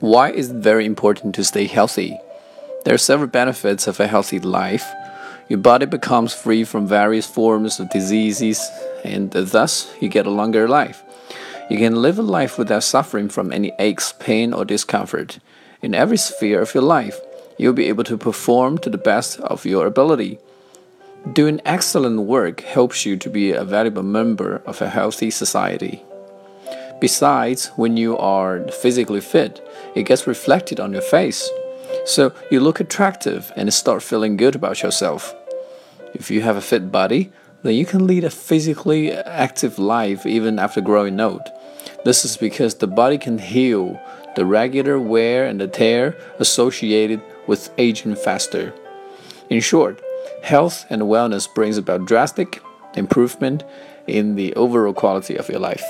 Why is it very important to stay healthy? There are several benefits of a healthy life. Your body becomes free from various forms of diseases, and thus you get a longer life. You can live a life without suffering from any aches, pain, or discomfort. In every sphere of your life, you'll be able to perform to the best of your ability. Doing excellent work helps you to be a valuable member of a healthy society. Besides, when you are physically fit, it gets reflected on your face. So you look attractive and start feeling good about yourself. If you have a fit body, then you can lead a physically active life even after growing old. This is because the body can heal the regular wear and the tear associated with aging faster. In short, health and wellness brings about drastic improvement in the overall quality of your life.